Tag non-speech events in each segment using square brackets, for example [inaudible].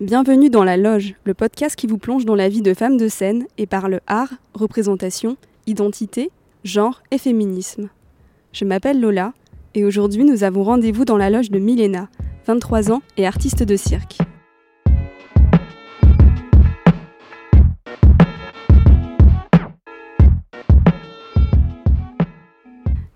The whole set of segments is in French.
Bienvenue dans La Loge, le podcast qui vous plonge dans la vie de femmes de scène et parle art, représentation, identité, genre et féminisme. Je m'appelle Lola et aujourd'hui nous avons rendez-vous dans la loge de Milena, 23 ans et artiste de cirque.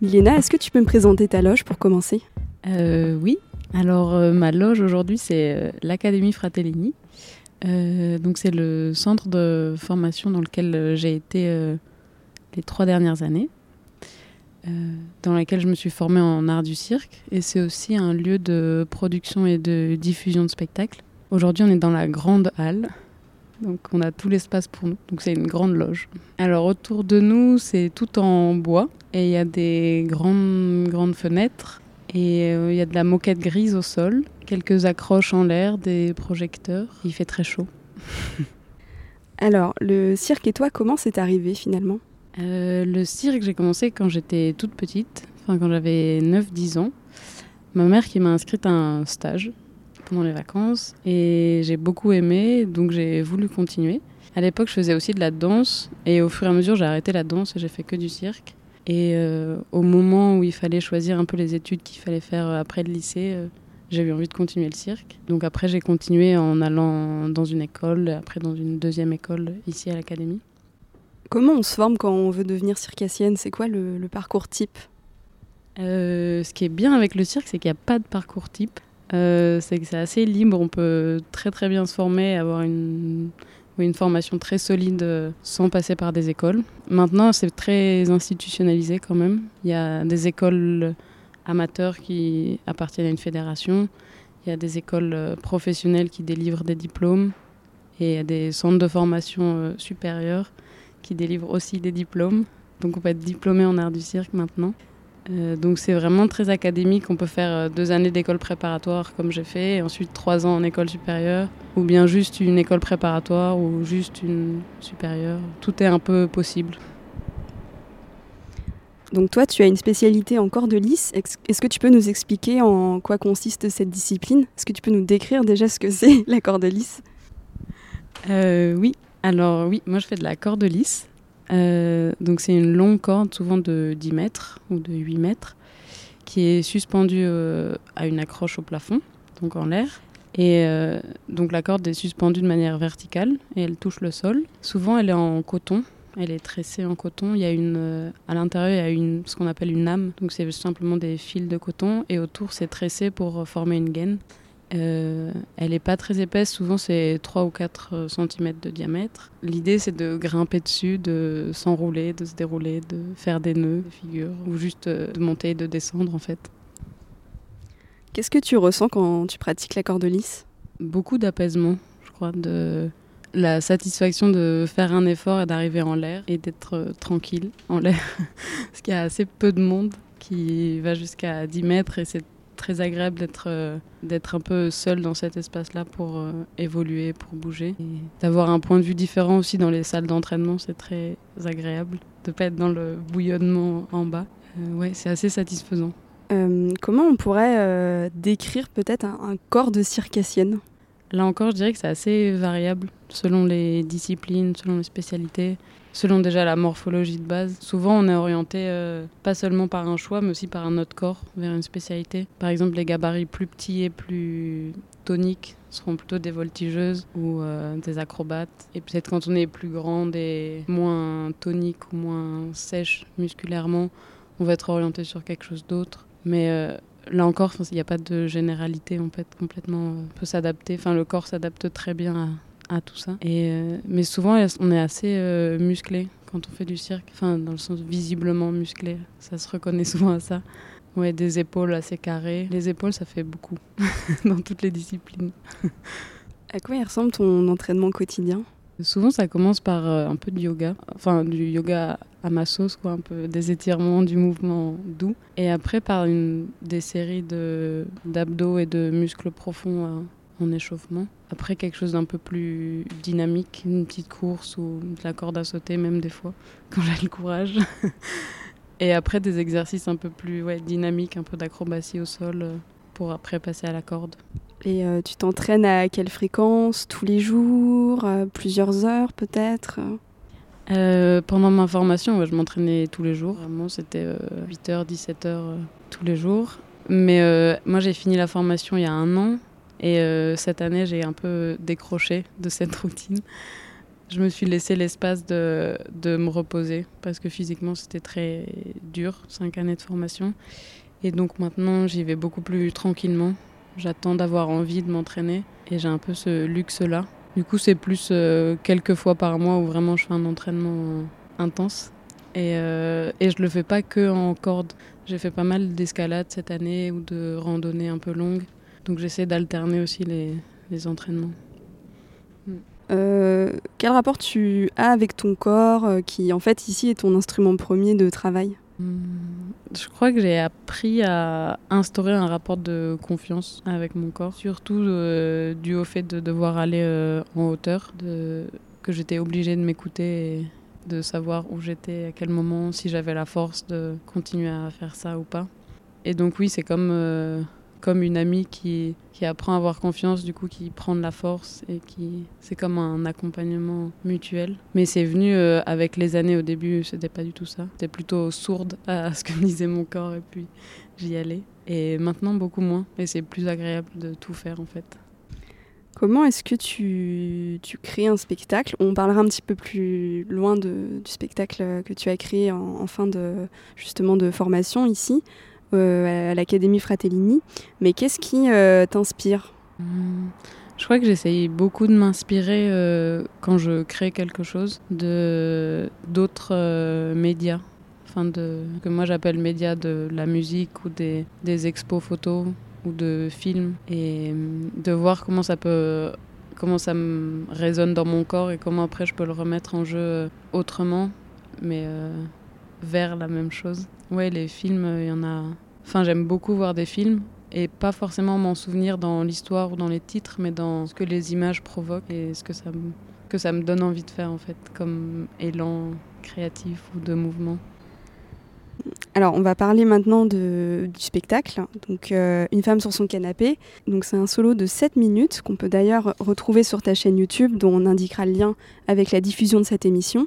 Milena, est-ce que tu peux me présenter ta loge pour commencer? Euh, Oui, alors, euh, ma loge aujourd'hui, c'est euh, l'Académie Fratellini. Euh, donc, c'est le centre de formation dans lequel j'ai été les trois dernières années, dans lequel je me suis formée en art du cirque. Et c'est aussi un lieu de production et de diffusion de spectacles. Aujourd'hui, on est dans la grande halle. Donc on a tout l'espace pour nous. Donc c'est une grande loge. Alors autour de nous, c'est tout en bois et il y a des grandes grandes fenêtres et euh, il y a de la moquette grise au sol, quelques accroches en l'air, des projecteurs. Il fait très chaud. [laughs] Alors, le cirque et toi, comment c'est arrivé finalement? Euh, Le cirque, j'ai commencé quand j'étais toute petite, enfin quand j'avais 9-10 ans. Ma mère qui m'a inscrite à un stage pendant les vacances et j'ai beaucoup aimé, donc j'ai voulu continuer. À l'époque, je faisais aussi de la danse et au fur et à mesure, j'ai arrêté la danse et j'ai fait que du cirque. Et euh, au moment où il fallait choisir un peu les études qu'il fallait faire euh, après le lycée, euh, j'ai eu envie de continuer le cirque. Donc après, j'ai continué en allant dans une école, après dans une deuxième école ici à l'académie. Comment on se forme quand on veut devenir circassienne? C'est quoi le, le, parcours type? Ce qui est bien avec le cirque, c'est qu'il n'y a pas de parcours type. c'est que c'est assez libre, on peut très très bien se former, avoir une, une formation très solide euh, sans passer par des écoles. Maintenant, c'est très institutionnalisé quand même. Il y a des écoles amateurs qui appartiennent à une fédération. Il y a des écoles euh, professionnelles qui délivrent des diplômes. Et il y a des centres de formation euh, supérieurs qui délivrent aussi des diplômes. Donc on peut être diplômé en art du cirque maintenant. Euh, donc c'est vraiment très académique. On peut faire euh, deux années d'école préparatoire comme j'ai fait, et ensuite trois ans en école supérieure, ou bien juste une école préparatoire ou juste une supérieure. Tout est un peu possible. Donc toi, tu as une spécialité en corps de. Est-ce que tu peux nous expliquer en quoi consiste cette discipline? Est-ce que tu peux nous décrire déjà ce que c'est [laughs] la corde lisse euh, Oui. Alors oui, moi je fais de la corde lisse. Euh, donc c'est une longue corde, souvent de 10 mètres ou de 8 mètres, qui est suspendue euh, à une accroche au plafond, donc en l'air. Et euh, donc la corde est suspendue de manière verticale et elle touche le sol. Souvent elle est en coton, elle est tressée en coton. Il y a une, à l'intérieur, il y a une, ce qu'on appelle une âme. Donc c'est simplement des fils de coton et autour c'est tressé pour former une gaine. Euh, elle n'est pas très épaisse, souvent c'est 3 ou 4 euh, cm de diamètre. L'idée c'est de grimper dessus, de s'enrouler, de se dérouler, de faire des nœuds, des figures, ou juste euh, de monter et de descendre en fait. Qu'est-ce que tu ressens quand tu pratiques la corde lisse? Beaucoup d'apaisement, je crois, de la satisfaction de faire un effort et d'arriver en l'air et d'être tranquille en l'air. [laughs] Parce qu'il y a assez peu de monde qui va jusqu'à 10 mètres et c'est très agréable d'être euh, d'être un peu seul dans cet espace-là pour euh, évoluer, pour bouger. D'avoir un point de vue différent aussi dans les salles d'entraînement, c'est très agréable. De pas être dans le bouillonnement en bas. Euh, ouais, c'est assez satisfaisant. comment on pourrait décrire peut-être un, un, corps de circassienne? Là encore, je dirais que c'est assez variable selon les disciplines, selon les spécialités selon déjà la morphologie de base. Souvent, on est orienté euh, pas seulement par un choix, mais aussi par un autre corps vers une spécialité. Par exemple, les gabarits plus petits et plus toniques seront plutôt des voltigeuses ou euh, des acrobates. Et peut-être quand on est plus grande et moins tonique ou moins sèche musculairement, on va être orienté sur quelque chose d'autre. Mais euh, là encore, il n'y a pas de généralité, peut être complètement, on peut s'adapter. Enfin, le corps s'adapte très bien à à tout ça. Et, euh, mais souvent, on est assez euh, musclé quand on fait du cirque, enfin, dans le sens visiblement musclé. Ça se reconnaît [laughs] souvent à ça. Ouais, des épaules assez carrées. Les épaules, ça fait beaucoup [laughs] dans toutes les disciplines. à quoi il ressemble ton entraînement quotidien? Souvent, ça commence par euh, un peu de yoga, enfin du yoga à ma sauce, quoi, un peu des étirements, du mouvement doux, et après par une, des séries d'abdos et de muscles profonds en échauffement. Après, quelque chose d'un peu plus dynamique, une petite course ou de la corde à sauter, même des fois, [laughs] quand j'ai le courage. [laughs] Et après, des exercices un peu plus ouais, dynamiques, un peu d'acrobatie au sol, euh, pour après passer à la corde. Et tu t'entraînes à quelle fréquence? Tous les jours Plusieurs heures peut-être? Pendant ma formation, je m'entraînais tous les jours. Vraiment, c'était 8h, 17h tous les jours. Mais moi, j'ai fini la formation il y a un an. Et cette année, j'ai un peu décroché de cette routine je me suis laissé l'espace de, de, me reposer parce que physiquement c'était très dur, cinq années de formation. Et donc maintenant j'y vais beaucoup plus tranquillement. J'attends d'avoir envie de m'entraîner et j'ai un peu ce luxe-là. Du coup c'est plus euh, quelques fois par mois où vraiment je fais un entraînement intense. Et, euh, et je le fais pas que en corde. J'ai fait pas mal d'escalade cette année ou de randonnées un peu longues. Donc j'essaie d'alterner aussi les, les entraînements. Euh, quel rapport tu as avec ton corps, euh, qui en fait ici est ton instrument premier de travail? Hmm, Je crois que j'ai appris à instaurer un rapport de confiance avec mon corps, surtout euh, dû au fait de devoir aller en hauteur, de, que j'étais obligée de m'écouter et de savoir où j'étais, à quel moment, si j'avais la force de continuer à faire ça ou pas. Et donc oui, c'est comme comme une amie qui, qui apprend à avoir confiance, du coup qui prend de la force et qui c'est comme un accompagnement mutuel. Mais c'est venu euh, avec les années. Au début, c'était pas du tout ça. J'étais plutôt sourde à [laughs] ce que me disait mon corps et puis j'y allais. Et maintenant beaucoup moins. Et c'est plus agréable de tout faire en fait. Comment est-ce que tu, tu, crées un spectacle? On parlera un petit peu plus loin de, du spectacle que tu as créé en, en fin de justement de formation ici. Euh, à l'Académie Fratellini. Mais qu'est-ce qui euh, t'inspire? Je crois que j'essaye beaucoup de m'inspirer euh, quand je crée quelque chose de d'autres médias. Enfin de, que moi j'appelle médias de la musique ou des, des expos photos ou de films et de voir comment ça peut comment ça me résonne dans mon corps et comment après je peux le remettre en jeu autrement mais vers la même chose. Ouais, les films, il y en a. Enfin, j'aime beaucoup voir des films et pas forcément m'en souvenir dans l'histoire ou dans les titres, mais dans ce que les images provoquent et ce que ça me, que ça me donne envie de faire en fait, comme élan créatif ou de mouvement. Alors, on va parler maintenant de, du spectacle. Donc, euh, Une femme sur son canapé. Donc, c'est un solo de 7 minutes qu'on peut d'ailleurs retrouver sur ta chaîne YouTube, dont on indiquera le lien avec la diffusion de cette émission.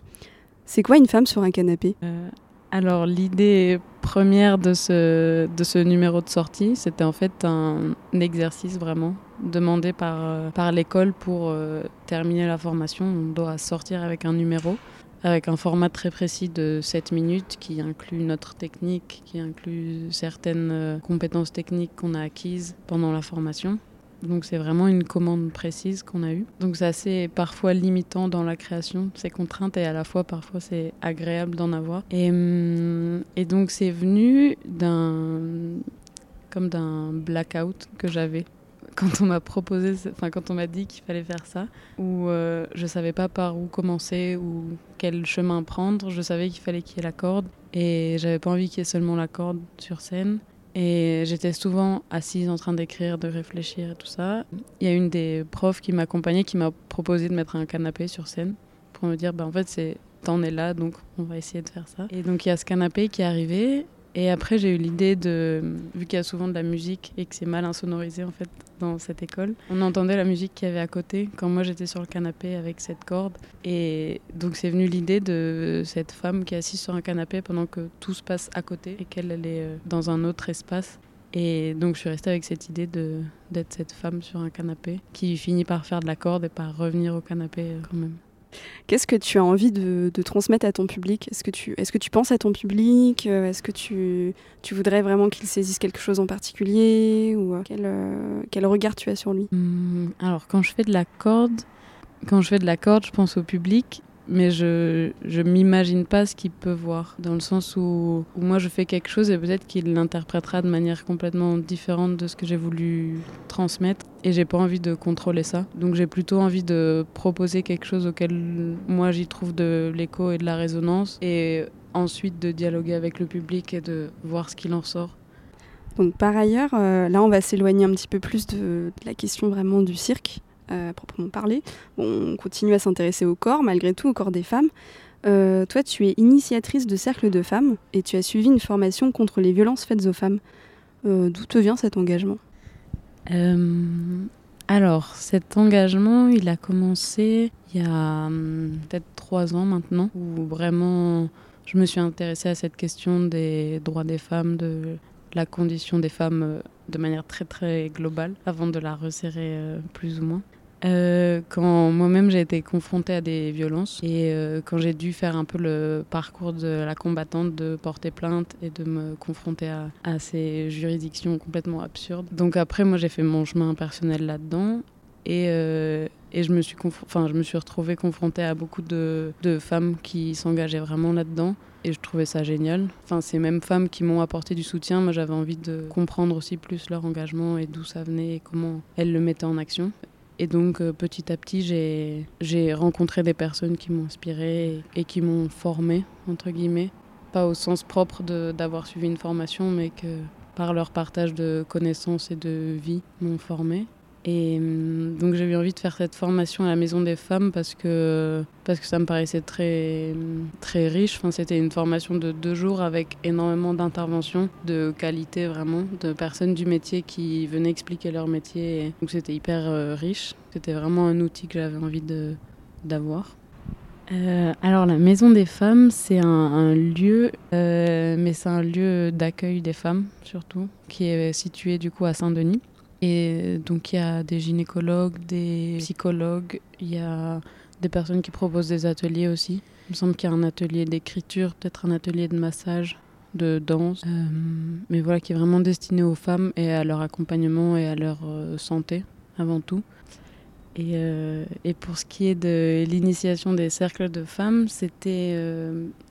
C'est quoi une femme sur un canapé? Euh, alors l'idée première de ce, de ce numéro de sortie, c'était en fait un, exercice vraiment demandé par, euh, par l'école pour euh, terminer la formation. On doit sortir avec un numéro, avec un format très précis de 7 minutes qui inclut notre technique, qui inclut certaines euh, compétences techniques qu'on a acquises pendant la formation. Donc c'est vraiment une commande précise qu'on a eue. Donc c'est assez parfois limitant dans la création, ces contraintes, et à la fois parfois c'est agréable d'en avoir. Et, hum, donc c'est venu d'un comme d'un blackout que j'avais quand on m'a proposé, enfin quand on m'a dit qu'il fallait faire ça, où euh, je savais pas par où commencer ou quel chemin prendre. Je savais qu'il fallait qu'il y ait la corde et j'avais pas envie qu'il y ait seulement la corde sur scène. Et j'étais souvent assise en train d'écrire, de réfléchir et tout ça. Il y a une des profs qui m'accompagnait qui m'a proposé de mettre un canapé sur scène pour me dire bah, en fait, c'est t'en es là, donc on va essayer de faire ça. Et donc il y a ce canapé qui est arrivé et après, j'ai eu l'idée de, vu qu'il y a souvent de la musique et que c'est mal insonorisé en fait dans cette école, on entendait la musique qu'il y avait à côté quand moi j'étais sur le canapé avec cette corde. Et donc c'est venu l'idée de cette femme qui est assise sur un canapé pendant que tout se passe à côté et qu'elle elle est euh, dans un autre espace. Et donc je suis restée avec cette idée de d'être cette femme sur un canapé qui finit par faire de la corde et par revenir au canapé euh, quand même. Qu'est-ce que tu as envie de, transmettre à ton public? Est-ce que, tu, penses à ton public? Euh, Est-ce que tu, tu voudrais vraiment qu'il saisisse quelque chose en particulier? Ou euh, quel, euh, quel regard tu as sur lui? Mmh, Alors, quand je fais de la corde, quand je fais de la corde, je pense au public mais je je m'imagine pas ce qu'il peut voir dans le sens où, moi je fais quelque chose et peut-être qu'il l'interprétera de manière complètement différente de ce que j'ai voulu transmettre. Et j'ai pas envie de contrôler ça. Donc j'ai plutôt envie de proposer quelque chose auquel moi j'y trouve de l'écho et de la résonance. Et ensuite de dialoguer avec le public et de voir ce qu'il en sort. Donc par ailleurs euh, là on va s'éloigner un petit peu plus de la question vraiment du cirque euh, proprement parler. on continue à s'intéresser au corps, malgré tout, au corps des femmes. Euh, toi, tu es initiatrice de cercle de femmes et tu as suivi une formation contre les violences faites aux femmes. Euh, d'où te vient cet engagement? Alors, cet engagement, il a commencé il y a hum, peut-être trois ans maintenant, où vraiment je me suis intéressée à cette question des droits des femmes, de la condition des femmes euh, de manière très très globale, avant de la resserrer euh, plus ou moins. Euh, quand moi-même j'ai été confrontée à des violences et quand j'ai dû faire un peu le parcours de la combattante, de porter plainte et de me confronter à, ces juridictions complètement absurdes. Donc après moi j'ai fait mon chemin personnel là-dedans et, et je, me suis je me suis retrouvée confrontée à beaucoup de, de femmes qui s'engageaient vraiment là-dedans et je trouvais ça génial. Enfin, ces mêmes femmes qui m'ont apporté du soutien, moi j'avais envie de comprendre aussi plus leur engagement et d'où ça venait et comment elles le mettaient en action. Et donc euh, petit à petit, j'ai rencontré des personnes qui m'ont inspiré et, qui m'ont formé, entre guillemets. Pas au sens propre d'avoir suivi une formation, mais que par leur partage de connaissances et de vie m'ont formé. Et hum, donc j'ai eu envie de faire cette formation à la Maison des Femmes parce que, parce que ça me paraissait très, très riche. Enfin, C'était une formation de deux jours avec énormément d'interventions de qualité vraiment, de personnes du métier qui venaient expliquer leur métier. donc c'était hyper euh, riche. C'était vraiment un outil que j'avais envie d'avoir. Euh, alors la Maison des Femmes, c'est un, lieu, euh, mais c'est un lieu d'accueil des femmes surtout, qui est situé du coup à Saint-Denis. Et donc il y a des gynécologues, des psychologues, il y a des personnes qui proposent des ateliers aussi. Il me semble qu'il y a un atelier d'écriture, peut-être un atelier de massage, de danse, euh, mais voilà qui est vraiment destiné aux femmes et à leur accompagnement et à leur euh, santé avant tout. Et, euh, et, pour ce qui est de l'initiation des cercles de femmes, c'était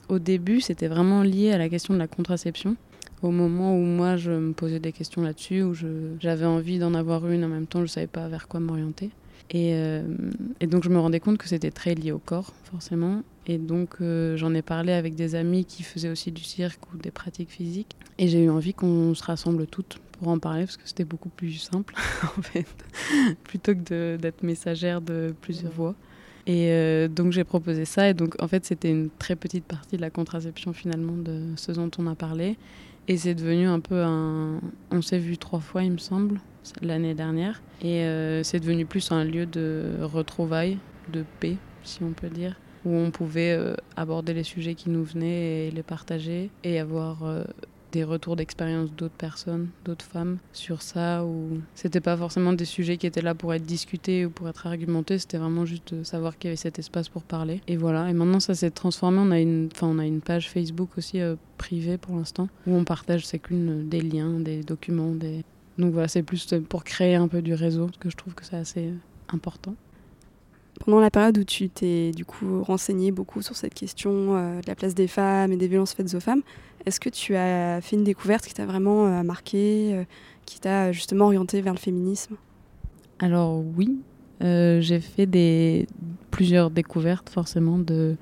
au début, c'était vraiment lié à la question de la contraception au moment où moi je me posais des questions là-dessus, où j'avais envie d'en avoir une en même temps, je ne savais pas vers quoi m'orienter. Et, euh, et, donc je me rendais compte que c'était très lié au corps, forcément. Et donc euh, j'en ai parlé avec des amis qui faisaient aussi du cirque ou des pratiques physiques. Et j'ai eu envie qu'on se rassemble toutes pour en parler, parce que c'était beaucoup plus simple, [laughs] en fait, plutôt que d'être messagère de plusieurs voix. Et euh, donc j'ai proposé ça. Et donc en fait c'était une très petite partie de la contraception finalement de ce dont on a parlé. Et c'est devenu un peu un. On s'est vu trois fois, il me semble, l'année dernière. Et euh, c'est devenu plus un lieu de retrouvailles, de paix, si on peut dire, où on pouvait euh, aborder les sujets qui nous venaient et les partager et avoir euh, des retours d'expérience d'autres personnes, d'autres femmes sur ça, ou c'était pas forcément des sujets qui étaient là pour être discutés ou pour être argumentés, c'était vraiment juste de savoir qu'il y avait cet espace pour parler. Et voilà, et maintenant ça s'est transformé, on a une, enfin, on a une page Facebook aussi euh, privée pour l'instant, où on partage, qu'une des liens, des documents, des... Donc voilà, c'est plus pour créer un peu du réseau, parce que je trouve que c'est assez euh, important. Pendant la période où tu t'es du coup renseigné beaucoup sur cette question euh, de la place des femmes et des violences faites aux femmes, est-ce que tu as fait une découverte qui t'a vraiment euh, marqué, euh, qui t'a justement orienté vers le féminisme? Alors oui, j'ai fait plusieurs découvertes forcément de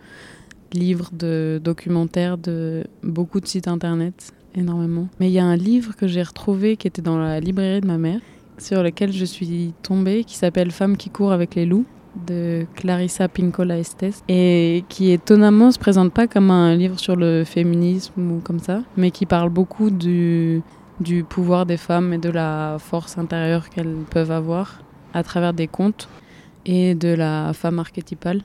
livres, de documentaires, de beaucoup de sites internet, énormément. Mais il y a un livre que j'ai retrouvé qui était dans la librairie de ma mère, sur lequel je suis tombée, qui s'appelle Femmes qui courent avec les loups de Clarissa Pinkola Estes et qui étonnamment se présente pas comme un livre sur le féminisme ou comme ça, mais qui parle beaucoup du, pouvoir des femmes et de la force intérieure qu'elles peuvent avoir à travers des contes et de la femme archétypale.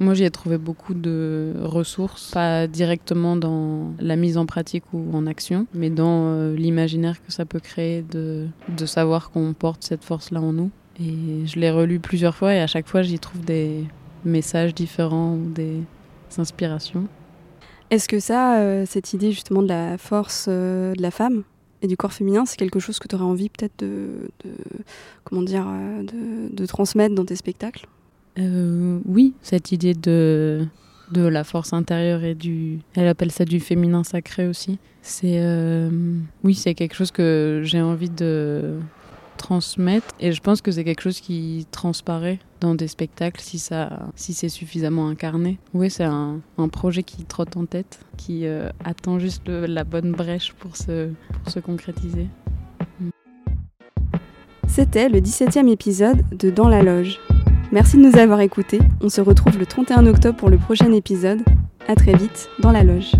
Moi, j'y ai trouvé beaucoup de ressources, pas directement dans la mise en pratique ou en action, mais dans euh, l'imaginaire que ça peut créer de savoir qu'on porte cette force-là en nous. Et je l'ai relu plusieurs fois et à chaque fois j'y trouve des messages différents ou des inspirations. Est-ce que ça, euh, cette idée justement de la force euh, de la femme et du corps féminin, c'est quelque chose que tu aurais envie peut-être de, comment dire, euh, de, de, transmettre dans tes spectacles? Oui, cette idée de, de la force intérieure et du, elle appelle ça du féminin sacré aussi. C'est, oui, c'est quelque chose que j'ai envie de transmettre. Et je pense que c'est quelque chose qui transparaît dans des spectacles si, ça, si c'est suffisamment incarné. Oui, c'est un, un, projet qui trotte en tête, qui euh, attend juste la bonne brèche pour se, se concrétiser. Mm. C'était le 17e épisode de Dans la Loge. Merci de nous avoir écoutés. On se retrouve le 31 octobre pour le prochain épisode. À très vite dans la Loge.